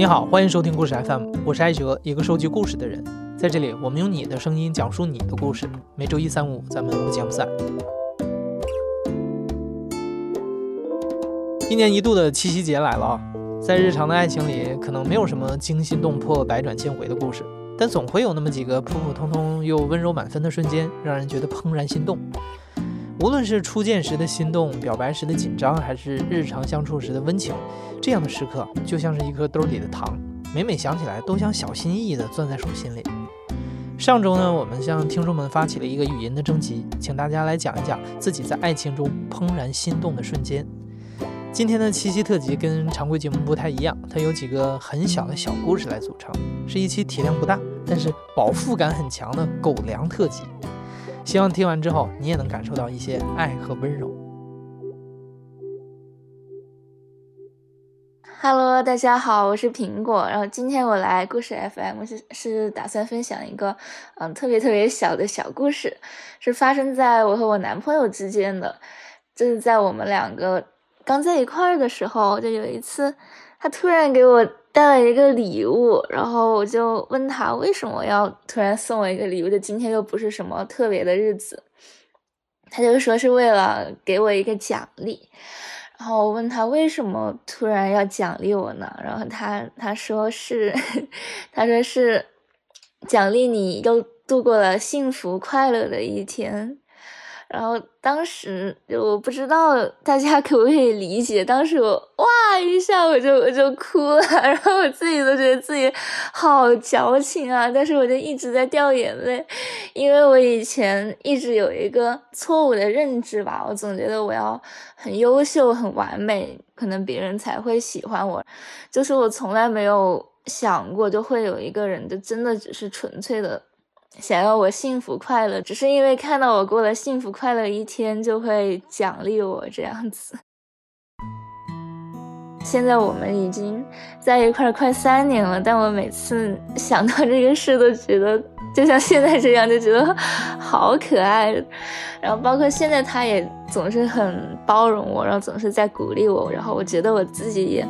你好，欢迎收听故事 FM，我是艾哲，一个收集故事的人。在这里，我们用你的声音讲述你的故事。每周一、三、五，咱们不见不散。一年一度的七夕节来了啊！在日常的爱情里，可能没有什么惊心动魄、百转千回的故事，但总会有那么几个普普通通又温柔满分的瞬间，让人觉得怦然心动。无论是初见时的心动，表白时的紧张，还是日常相处时的温情，这样的时刻就像是一颗兜里的糖，每每想起来都想小心翼翼地攥在手心里。上周呢，我们向听众们发起了一个语音的征集，请大家来讲一讲自己在爱情中怦然心动的瞬间。今天的七夕特辑跟常规节目不太一样，它有几个很小的小故事来组成，是一期体量不大，但是饱腹感很强的狗粮特辑。希望听完之后，你也能感受到一些爱和温柔。Hello，大家好，我是苹果。然后今天我来故事 FM 是是打算分享一个嗯特别特别小的小故事，是发生在我和我男朋友之间的。就是在我们两个刚在一块儿的时候，就有一次，他突然给我。带了一个礼物，然后我就问他为什么要突然送我一个礼物，就今天又不是什么特别的日子，他就说是为了给我一个奖励。然后我问他为什么突然要奖励我呢？然后他他说是，他说是奖励你又度过了幸福快乐的一天。然后当时就我不知道大家可不可以理解，当时我哇一下我就我就哭了，然后我自己都觉得自己好矫情啊，但是我就一直在掉眼泪，因为我以前一直有一个错误的认知吧，我总觉得我要很优秀、很完美，可能别人才会喜欢我，就是我从来没有想过就会有一个人就真的只是纯粹的。想要我幸福快乐，只是因为看到我过了幸福快乐一天，就会奖励我这样子。现在我们已经在一块快三年了，但我每次想到这个事，都觉得就像现在这样，就觉得 好可爱。然后包括现在，他也总是很包容我，然后总是在鼓励我，然后我觉得我自己也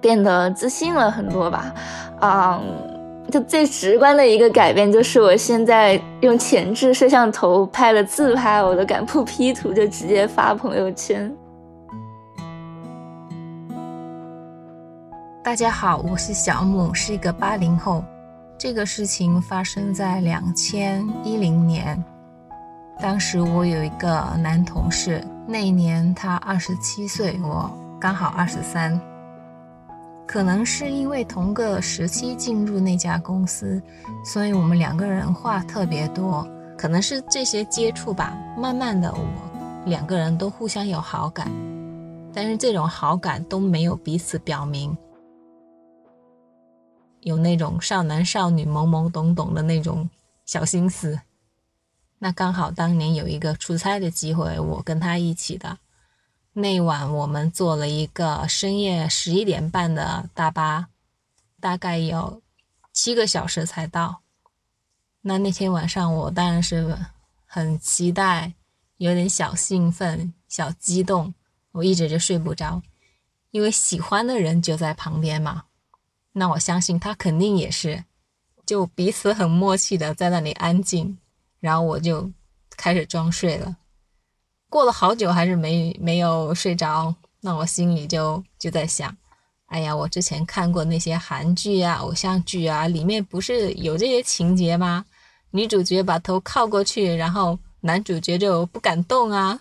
变得自信了很多吧。嗯。就最直观的一个改变，就是我现在用前置摄像头拍了自拍，我都敢不 P 图就直接发朋友圈。大家好，我是小母，是一个八零后。这个事情发生在两千一零年，当时我有一个男同事，那一年他二十七岁，我刚好二十三。可能是因为同个时期进入那家公司，所以我们两个人话特别多。可能是这些接触吧，慢慢的我两个人都互相有好感，但是这种好感都没有彼此表明，有那种少男少女懵懵懂懂的那种小心思。那刚好当年有一个出差的机会，我跟他一起的。那晚我们坐了一个深夜十一点半的大巴，大概有七个小时才到。那那天晚上我当然是很期待，有点小兴奋、小激动，我一直就睡不着，因为喜欢的人就在旁边嘛。那我相信他肯定也是，就彼此很默契的在那里安静，然后我就开始装睡了。过了好久还是没没有睡着，那我心里就就在想，哎呀，我之前看过那些韩剧啊、偶像剧啊，里面不是有这些情节吗？女主角把头靠过去，然后男主角就不敢动啊。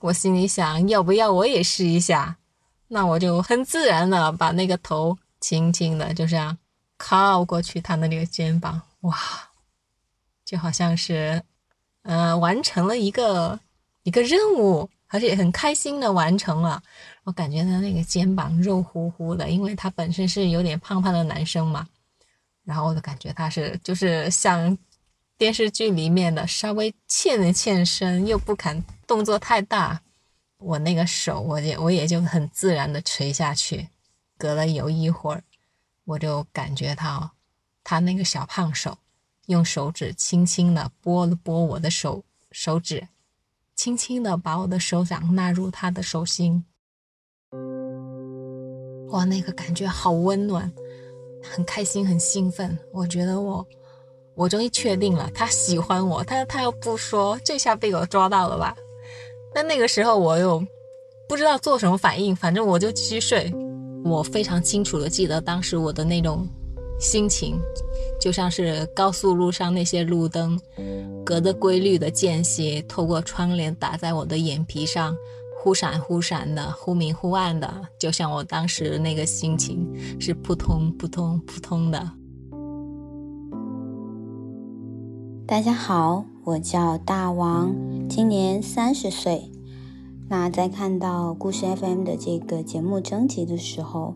我心里想，要不要我也试一下？那我就很自然的把那个头轻轻的就这样靠过去他的那个肩膀，哇，就好像是，呃，完成了一个。一个任务，而且很开心的完成了。我感觉他那个肩膀肉乎乎的，因为他本身是有点胖胖的男生嘛。然后我就感觉他是就是像电视剧里面的稍微欠了欠身，又不敢动作太大。我那个手，我也我也就很自然的垂下去。隔了有一会儿，我就感觉到他那个小胖手用手指轻轻的拨了拨我的手手指。轻轻地把我的手掌纳入他的手心，哇，那个感觉好温暖，很开心，很兴奋。我觉得我，我终于确定了，他喜欢我。他他又不说，这下被我抓到了吧？但那个时候我又不知道做什么反应，反正我就继续睡。我非常清楚的记得当时我的那种心情，就像是高速路上那些路灯，隔着规律的间隙，透过窗帘打在我的眼皮上。忽闪忽闪的，忽明忽暗的，就像我当时那个心情是扑通扑通扑通的。大家好，我叫大王，今年三十岁。那在看到故事 FM 的这个节目征集的时候，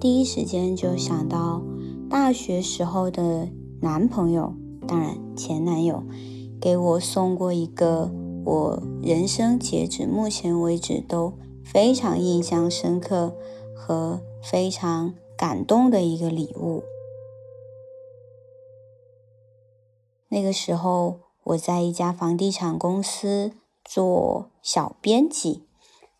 第一时间就想到大学时候的男朋友，当然前男友，给我送过一个。我人生截止目前为止都非常印象深刻和非常感动的一个礼物。那个时候我在一家房地产公司做小编辑，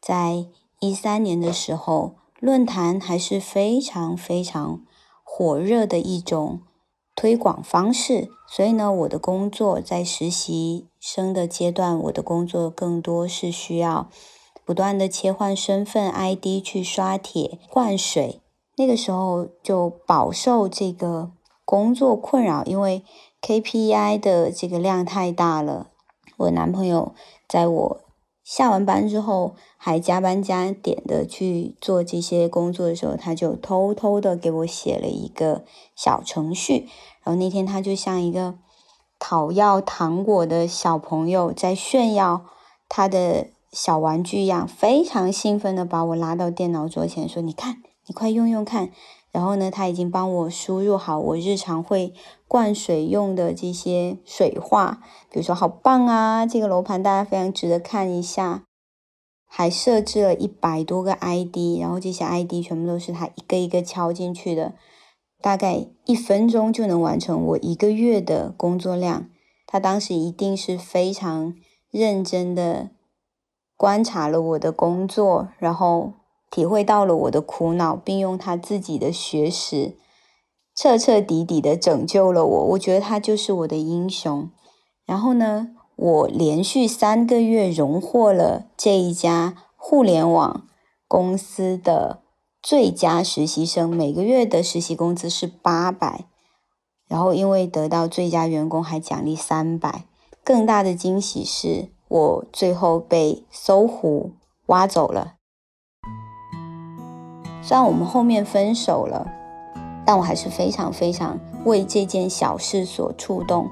在一三年的时候，论坛还是非常非常火热的一种。推广方式，所以呢，我的工作在实习生的阶段，我的工作更多是需要不断的切换身份 ID 去刷帖灌水。那个时候就饱受这个工作困扰，因为 KPI 的这个量太大了。我男朋友在我。下完班之后还加班加点的去做这些工作的时候，他就偷偷的给我写了一个小程序。然后那天他就像一个讨要糖果的小朋友在炫耀他的小玩具一样，非常兴奋的把我拉到电脑桌前说：“你看，你快用用看。”然后呢，他已经帮我输入好我日常会灌水用的这些水话，比如说“好棒啊”，这个楼盘大家非常值得看一下。还设置了一百多个 ID，然后这些 ID 全部都是他一个一个敲进去的，大概一分钟就能完成我一个月的工作量。他当时一定是非常认真的观察了我的工作，然后。体会到了我的苦恼，并用他自己的学识彻彻底底的拯救了我。我觉得他就是我的英雄。然后呢，我连续三个月荣获了这一家互联网公司的最佳实习生，每个月的实习工资是八百。然后因为得到最佳员工，还奖励三百。更大的惊喜是我最后被搜狐挖走了。虽然我们后面分手了，但我还是非常非常为这件小事所触动。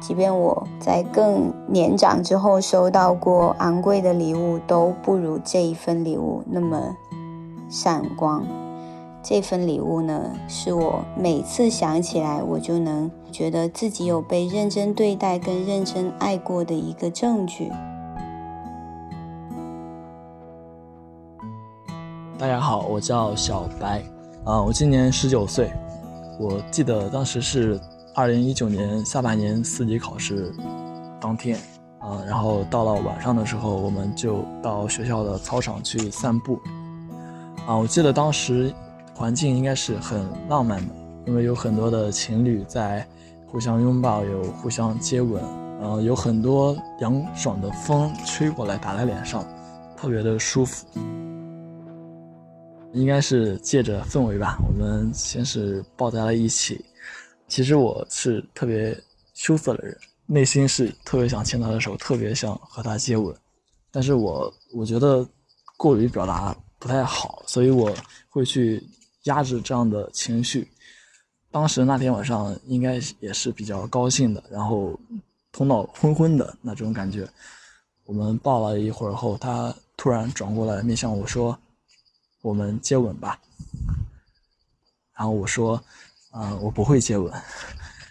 即便我在更年长之后收到过昂贵的礼物，都不如这一份礼物那么闪光。这份礼物呢，是我每次想起来，我就能觉得自己有被认真对待跟认真爱过的一个证据。大家好，我叫小白，啊，我今年十九岁。我记得当时是二零一九年下半年四级考试当天，啊，然后到了晚上的时候，我们就到学校的操场去散步，啊，我记得当时环境应该是很浪漫的，因为有很多的情侣在互相拥抱，有互相接吻，然后有很多凉爽的风吹过来打在脸上，特别的舒服。应该是借着氛围吧，我们先是抱在了一起。其实我是特别羞涩的人，内心是特别想牵他的手，特别想和他接吻。但是我我觉得过于表达不太好，所以我会去压制这样的情绪。当时那天晚上应该也是比较高兴的，然后头脑昏昏的那种感觉。我们抱了一会儿后，他突然转过来面向我说。我们接吻吧，然后我说：“嗯，我不会接吻。”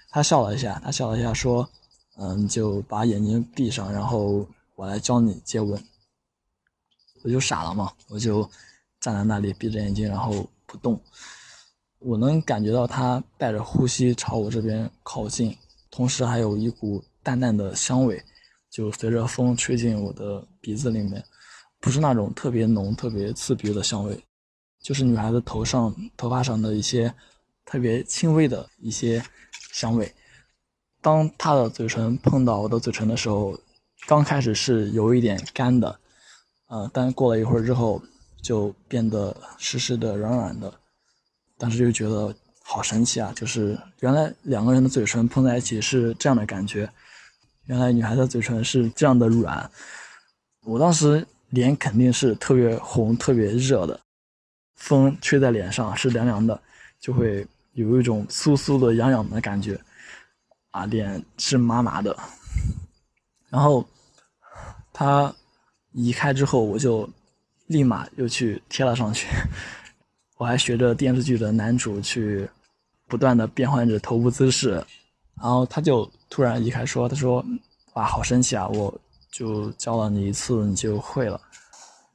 他笑了一下，他笑了一下说：“嗯，就把眼睛闭上，然后我来教你接吻。”我就傻了嘛，我就站在那里闭着眼睛，然后不动。我能感觉到他带着呼吸朝我这边靠近，同时还有一股淡淡的香味，就随着风吹进我的鼻子里面。不是那种特别浓、特别刺鼻的香味，就是女孩子头上、头发上的一些特别轻微的一些香味。当她的嘴唇碰到我的嘴唇的时候，刚开始是有一点干的，呃，但过了一会儿之后就变得湿湿的、软软的。当时就觉得好神奇啊！就是原来两个人的嘴唇碰在一起是这样的感觉，原来女孩的嘴唇是这样的软。我当时脸肯定是特别红、特别热的，风吹在脸上是凉凉的，就会有一种酥酥的、痒痒的感觉，啊，脸是麻麻的。然后他移开之后，我就立马又去贴了上去。我还学着电视剧的男主去不断的变换着头部姿势，然后他就突然移开说：“他说，哇，好神奇啊！我就教了你一次，你就会了。”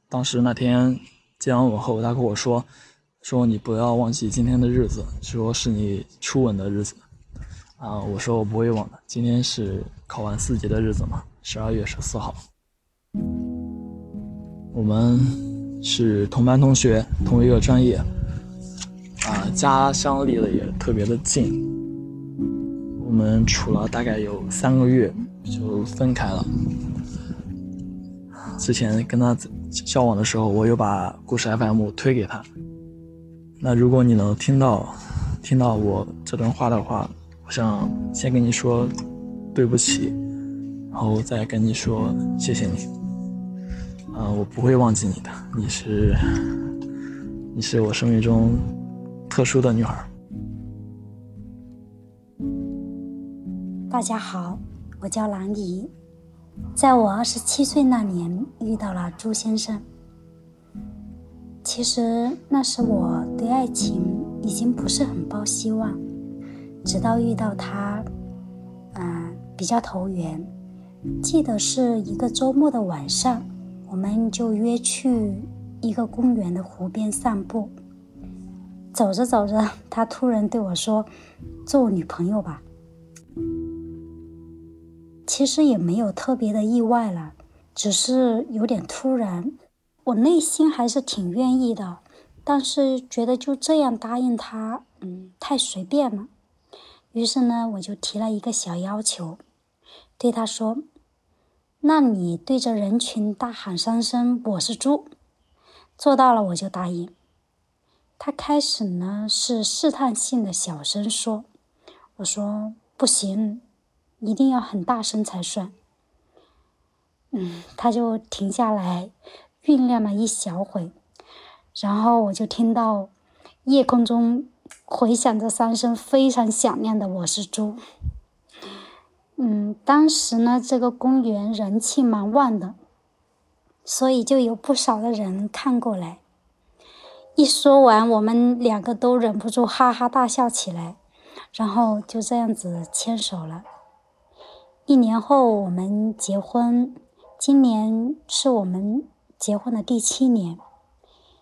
当时那天接完吻后，他跟我说：“说你不要忘记今天的日子，说是你初吻的日子。”啊，我说我不会忘的。今天是考完四级的日子嘛，十二月十四号。我们是同班同学，同一个专业。啊，家乡离得也特别的近，我们处了大概有三个月就分开了。之前跟他交往的时候，我有把故事 FM 推给他。那如果你能听到听到我这段话的话，我想先跟你说对不起，然后再跟你说谢谢你。啊，我不会忘记你的，你是你是我生命中。特殊的女孩。大家好，我叫兰姨，在我二十七岁那年遇到了朱先生。其实那时我对爱情已经不是很抱希望，直到遇到他，嗯，比较投缘。记得是一个周末的晚上，我们就约去一个公园的湖边散步。走着走着，他突然对我说：“做我女朋友吧。”其实也没有特别的意外了，只是有点突然。我内心还是挺愿意的，但是觉得就这样答应他，嗯，太随便了。于是呢，我就提了一个小要求，对他说：“那你对着人群大喊三声‘我是猪’，做到了我就答应。”他开始呢是试探性的小声说：“我说不行，一定要很大声才算。”嗯，他就停下来酝酿了一小会，然后我就听到夜空中回响着三声非常响亮的“我是猪”。嗯，当时呢这个公园人气蛮旺的，所以就有不少的人看过来。一说完，我们两个都忍不住哈哈大笑起来，然后就这样子牵手了。一年后我们结婚，今年是我们结婚的第七年，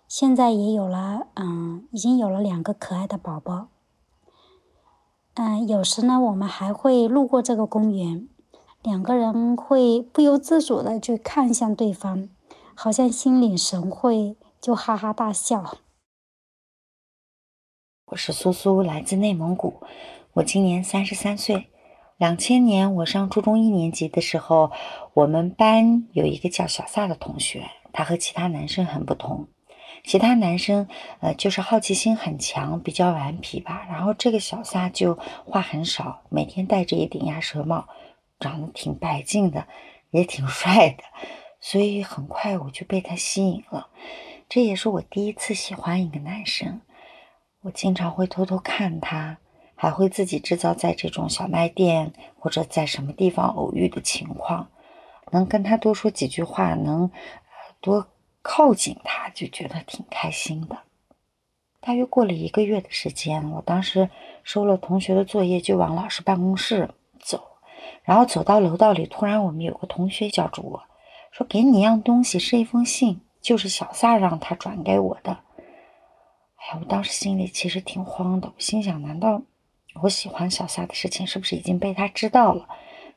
现在也有了，嗯，已经有了两个可爱的宝宝。嗯，有时呢，我们还会路过这个公园，两个人会不由自主的去看向对方，好像心领神会，就哈哈大笑。我是苏苏，来自内蒙古。我今年三十三岁。两千年我上初中一年级的时候，我们班有一个叫小撒的同学，他和其他男生很不同。其他男生呃就是好奇心很强，比较顽皮吧。然后这个小撒就话很少，每天戴着一顶鸭舌帽，长得挺白净的，也挺 帅的。所以很快我就被他吸引了。这也是我第一次喜欢一个男生。我经常会偷偷看他，还会自己制造在这种小卖店或者在什么地方偶遇的情况，能跟他多说几句话，能多靠近他，就觉得挺开心的。大约过了一个月的时间，我当时收了同学的作业，就往老师办公室走，然后走到楼道里，突然我们有个同学叫住我说：“给你一样东西，是一封信，就是小撒让他转给我的。”哎呀，我当时心里其实挺慌的，我心想：难道我喜欢小夏的事情是不是已经被他知道了？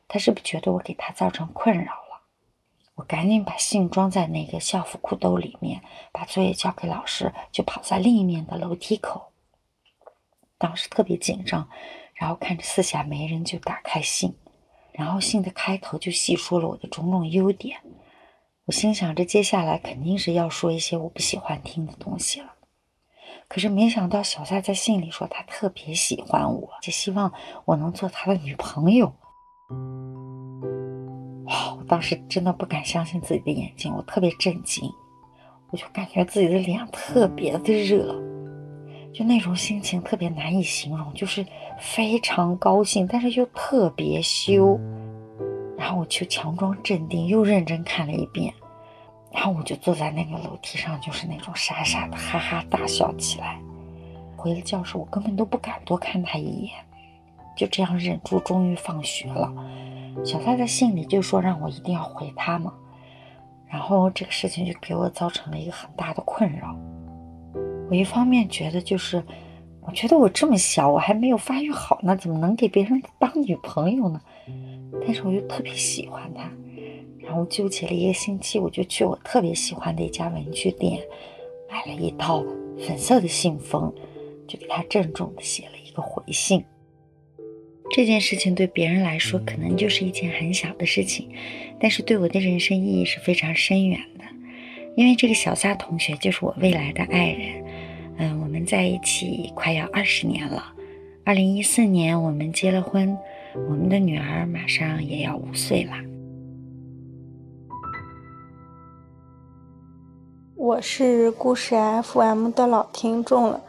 他是不是觉得我给他造成困扰了？我赶紧把信装在那个校服裤兜里面，把作业交给老师，就跑在另一面的楼梯口。当时特别紧张，然后看着四下没人，就打开信，然后信的开头就细说了我的种种优点。我心想着接下来肯定是要说一些我不喜欢听的东西了。可是没想到小夏在信里说他特别喜欢我，就希望我能做他的女朋友。哇！我当时真的不敢相信自己的眼睛，我特别震惊，我就感觉自己的脸特别的热，就那种心情特别难以形容，就是非常高兴，但是又特别羞。然后我就强装镇定，又认真看了一遍。然后我就坐在那个楼梯上，就是那种傻傻的哈哈大笑起来。回了教室，我根本都不敢多看他一眼，就这样忍住，终于放学了。小蔡在信里就说让我一定要回他嘛，然后这个事情就给我造成了一个很大的困扰。我一方面觉得就是，我觉得我这么小，我还没有发育好呢，怎么能给别人当女朋友呢？但是我又特别喜欢他。然后纠结了一个星期，我就去我特别喜欢的一家文具店，买了一套粉色的信封，就给他郑重的写了一个回信。这件事情对别人来说可能就是一件很小的事情，但是对我的人生意义是非常深远的，因为这个小撒同学就是我未来的爱人。嗯，我们在一起快要二十年了，二零一四年我们结了婚，我们的女儿马上也要五岁了。我是故事 FM 的老听众了，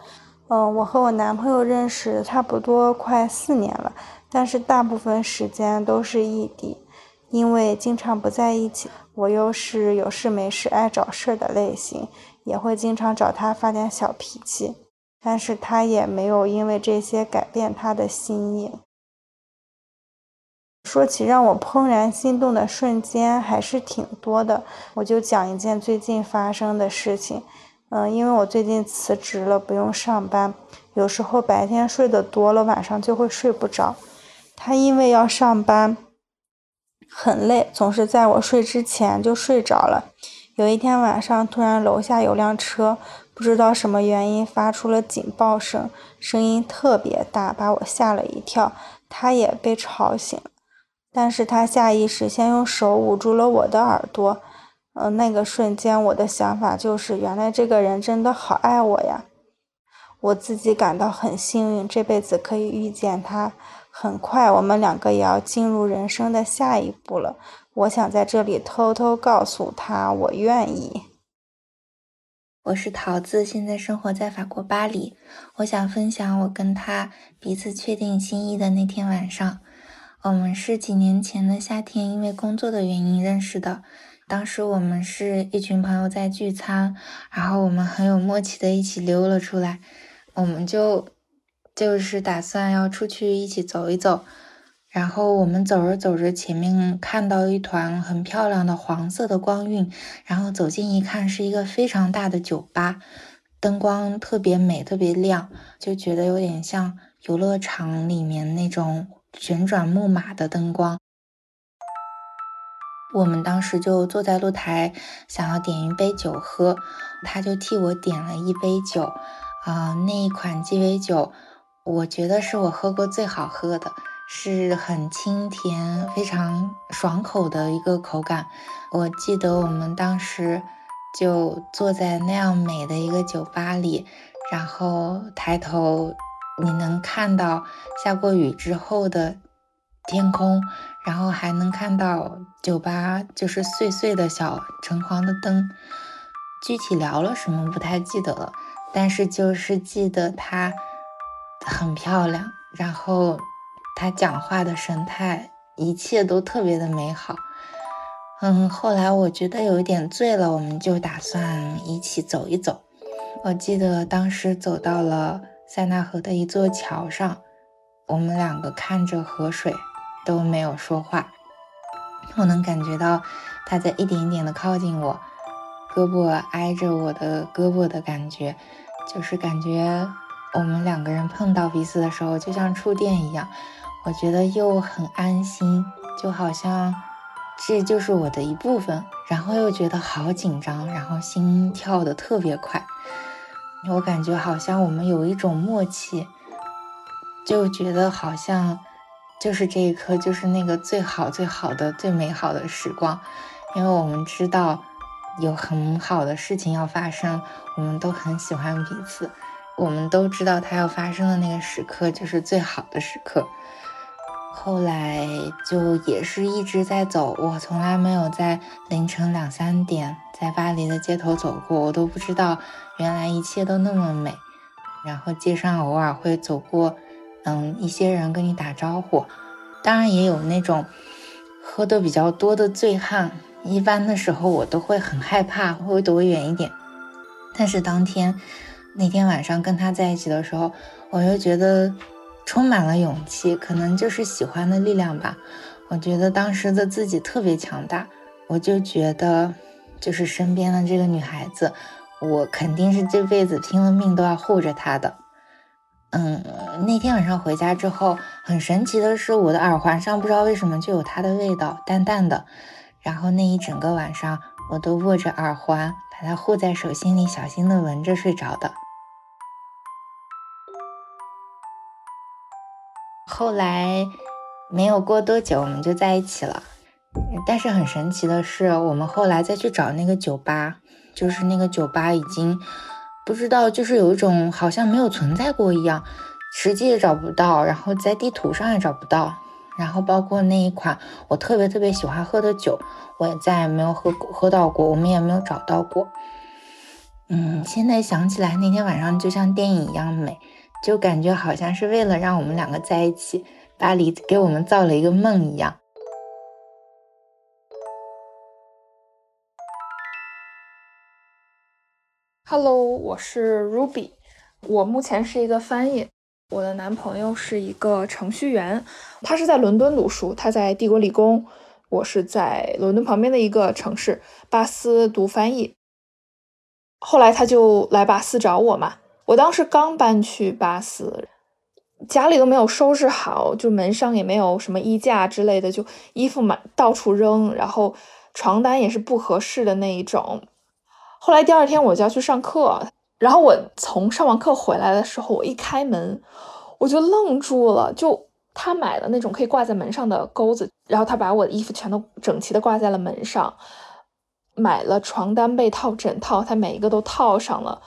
嗯，我和我男朋友认识差不多快四年了，但是大部分时间都是异地，因为经常不在一起，我又是有事没事爱找事儿的类型，也会经常找他发点小脾气，但是他也没有因为这些改变他的心意。说起让我怦然心动的瞬间，还是挺多的。我就讲一件最近发生的事情。嗯，因为我最近辞职了，不用上班，有时候白天睡得多了，晚上就会睡不着。他因为要上班，很累，总是在我睡之前就睡着了。有一天晚上，突然楼下有辆车，不知道什么原因发出了警报声，声音特别大，把我吓了一跳。他也被吵醒了。但是他下意识先用手捂住了我的耳朵，嗯，那个瞬间我的想法就是，原来这个人真的好爱我呀！我自己感到很幸运，这辈子可以遇见他。很快，我们两个也要进入人生的下一步了。我想在这里偷偷告诉他，我愿意。我是桃子，现在生活在法国巴黎。我想分享我跟他彼此确定心意的那天晚上。我们是几年前的夏天，因为工作的原因认识的。当时我们是一群朋友在聚餐，然后我们很有默契的一起溜了出来。我们就就是打算要出去一起走一走。然后我们走着走着，前面看到一团很漂亮的黄色的光晕，然后走近一看，是一个非常大的酒吧，灯光特别美，特别亮，就觉得有点像游乐场里面那种。旋转木马的灯光，我们当时就坐在露台，想要点一杯酒喝，他就替我点了一杯酒，啊，那一款鸡尾酒，我觉得是我喝过最好喝的，是很清甜、非常爽口的一个口感。我记得我们当时就坐在那样美的一个酒吧里，然后抬头。你能看到下过雨之后的天空，然后还能看到酒吧就是碎碎的小橙黄的灯。具体聊了什么不太记得了，但是就是记得她很漂亮，然后她讲话的神态，一切都特别的美好。嗯，后来我觉得有一点醉了，我们就打算一起走一走。我记得当时走到了。塞纳河的一座桥上，我们两个看着河水，都没有说话。我能感觉到他在一点一点的靠近我，胳膊挨着我的胳膊的感觉，就是感觉我们两个人碰到彼此的时候，就像触电一样。我觉得又很安心，就好像这就是我的一部分，然后又觉得好紧张，然后心跳的特别快。我感觉好像我们有一种默契，就觉得好像就是这一刻，就是那个最好、最好的、最美好的时光，因为我们知道有很好的事情要发生，我们都很喜欢彼此，我们都知道它要发生的那个时刻就是最好的时刻。后来就也是一直在走，我从来没有在凌晨两三点在巴黎的街头走过，我都不知道原来一切都那么美。然后街上偶尔会走过，嗯，一些人跟你打招呼，当然也有那种喝的比较多的醉汉，一般的时候我都会很害怕，会躲远一点。但是当天那天晚上跟他在一起的时候，我就觉得。充满了勇气，可能就是喜欢的力量吧。我觉得当时的自己特别强大，我就觉得，就是身边的这个女孩子，我肯定是这辈子拼了命都要护着他的。嗯，那天晚上回家之后，很神奇的是，我的耳环上不知道为什么就有他的味道，淡淡的。然后那一整个晚上，我都握着耳环，把它护在手心里，小心的闻着睡着的。后来没有过多久，我们就在一起了。但是很神奇的是，我们后来再去找那个酒吧，就是那个酒吧已经不知道，就是有一种好像没有存在过一样，实际也找不到，然后在地图上也找不到。然后包括那一款我特别特别喜欢喝的酒，我也再也没有喝喝到过，我们也没有找到过。嗯，现在想起来那天晚上就像电影一样美。就感觉好像是为了让我们两个在一起，巴黎给我们造了一个梦一样。Hello，我是 Ruby，我目前是一个翻译，我的男朋友是一个程序员，他是在伦敦读书，他在帝国理工，我是在伦敦旁边的一个城市巴斯读翻译。后来他就来巴斯找我嘛。我当时刚搬去巴斯，家里都没有收拾好，就门上也没有什么衣架之类的，就衣服满到处扔，然后床单也是不合适的那一种。后来第二天我就要去上课，然后我从上完课回来的时候，我一开门我就愣住了，就他买了那种可以挂在门上的钩子，然后他把我的衣服全都整齐的挂在了门上，买了床单、被套、枕套，他每一个都套上了。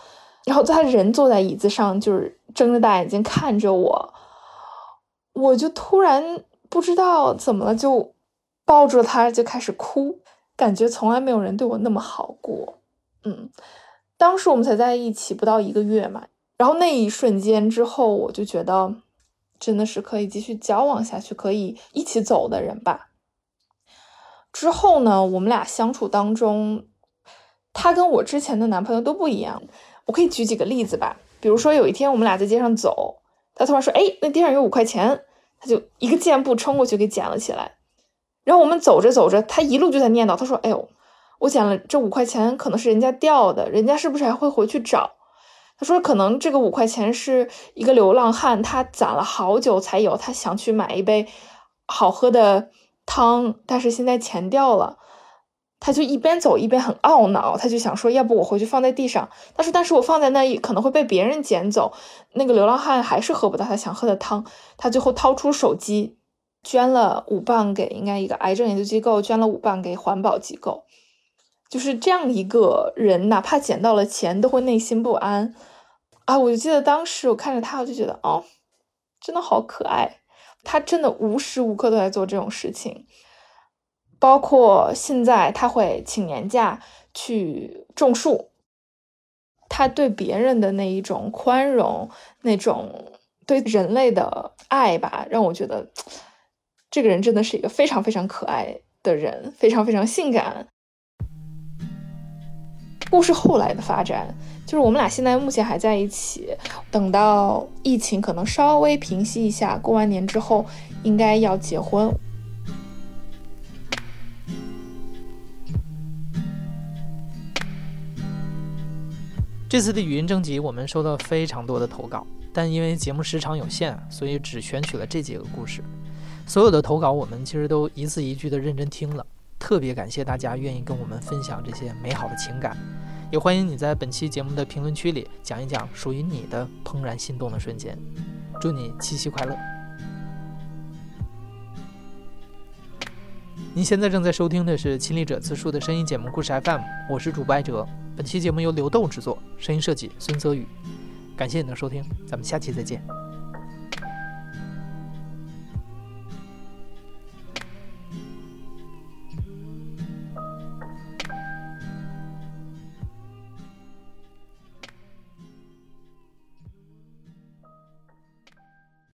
然后他人坐在椅子上，就是睁着大眼睛看着我，我就突然不知道怎么了，就抱住他就开始哭，感觉从来没有人对我那么好过。嗯，当时我们才在一起不到一个月嘛，然后那一瞬间之后，我就觉得真的是可以继续交往下去，可以一起走的人吧。之后呢，我们俩相处当中，他跟我之前的男朋友都不一样。我可以举几个例子吧，比如说有一天我们俩在街上走，他突然说：“哎，那地上有五块钱。”他就一个箭步冲过去给捡了起来。然后我们走着走着，他一路就在念叨，他说：“哎呦，我捡了这五块钱，可能是人家掉的，人家是不是还会回去找？”他说：“可能这个五块钱是一个流浪汉，他攒了好久才有，他想去买一杯好喝的汤，但是现在钱掉了。”他就一边走一边很懊恼，他就想说，要不我回去放在地上。他说，但是我放在那可能会被别人捡走。那个流浪汉还是喝不到他想喝的汤。他最后掏出手机，捐了五磅给应该一个癌症研究机构，捐了五磅给环保机构。就是这样一个人，哪怕捡到了钱，都会内心不安啊！我就记得当时我看着他，我就觉得，哦，真的好可爱。他真的无时无刻都在做这种事情。包括现在，他会请年假去种树。他对别人的那一种宽容，那种对人类的爱吧，让我觉得这个人真的是一个非常非常可爱的人，非常非常性感。故事后来的发展，就是我们俩现在目前还在一起。等到疫情可能稍微平息一下，过完年之后，应该要结婚。这次的语音征集，我们收到非常多的投稿，但因为节目时长有限，所以只选取了这几个故事。所有的投稿，我们其实都一字一句的认真听了，特别感谢大家愿意跟我们分享这些美好的情感，也欢迎你在本期节目的评论区里讲一讲属于你的怦然心动的瞬间。祝你七夕快乐！您现在正在收听的是《亲历者自述》的声音节目故事 FM，我是主播艾哲。本期节目由刘豆制作，声音设计孙泽宇。感谢你的收听，咱们下期再见。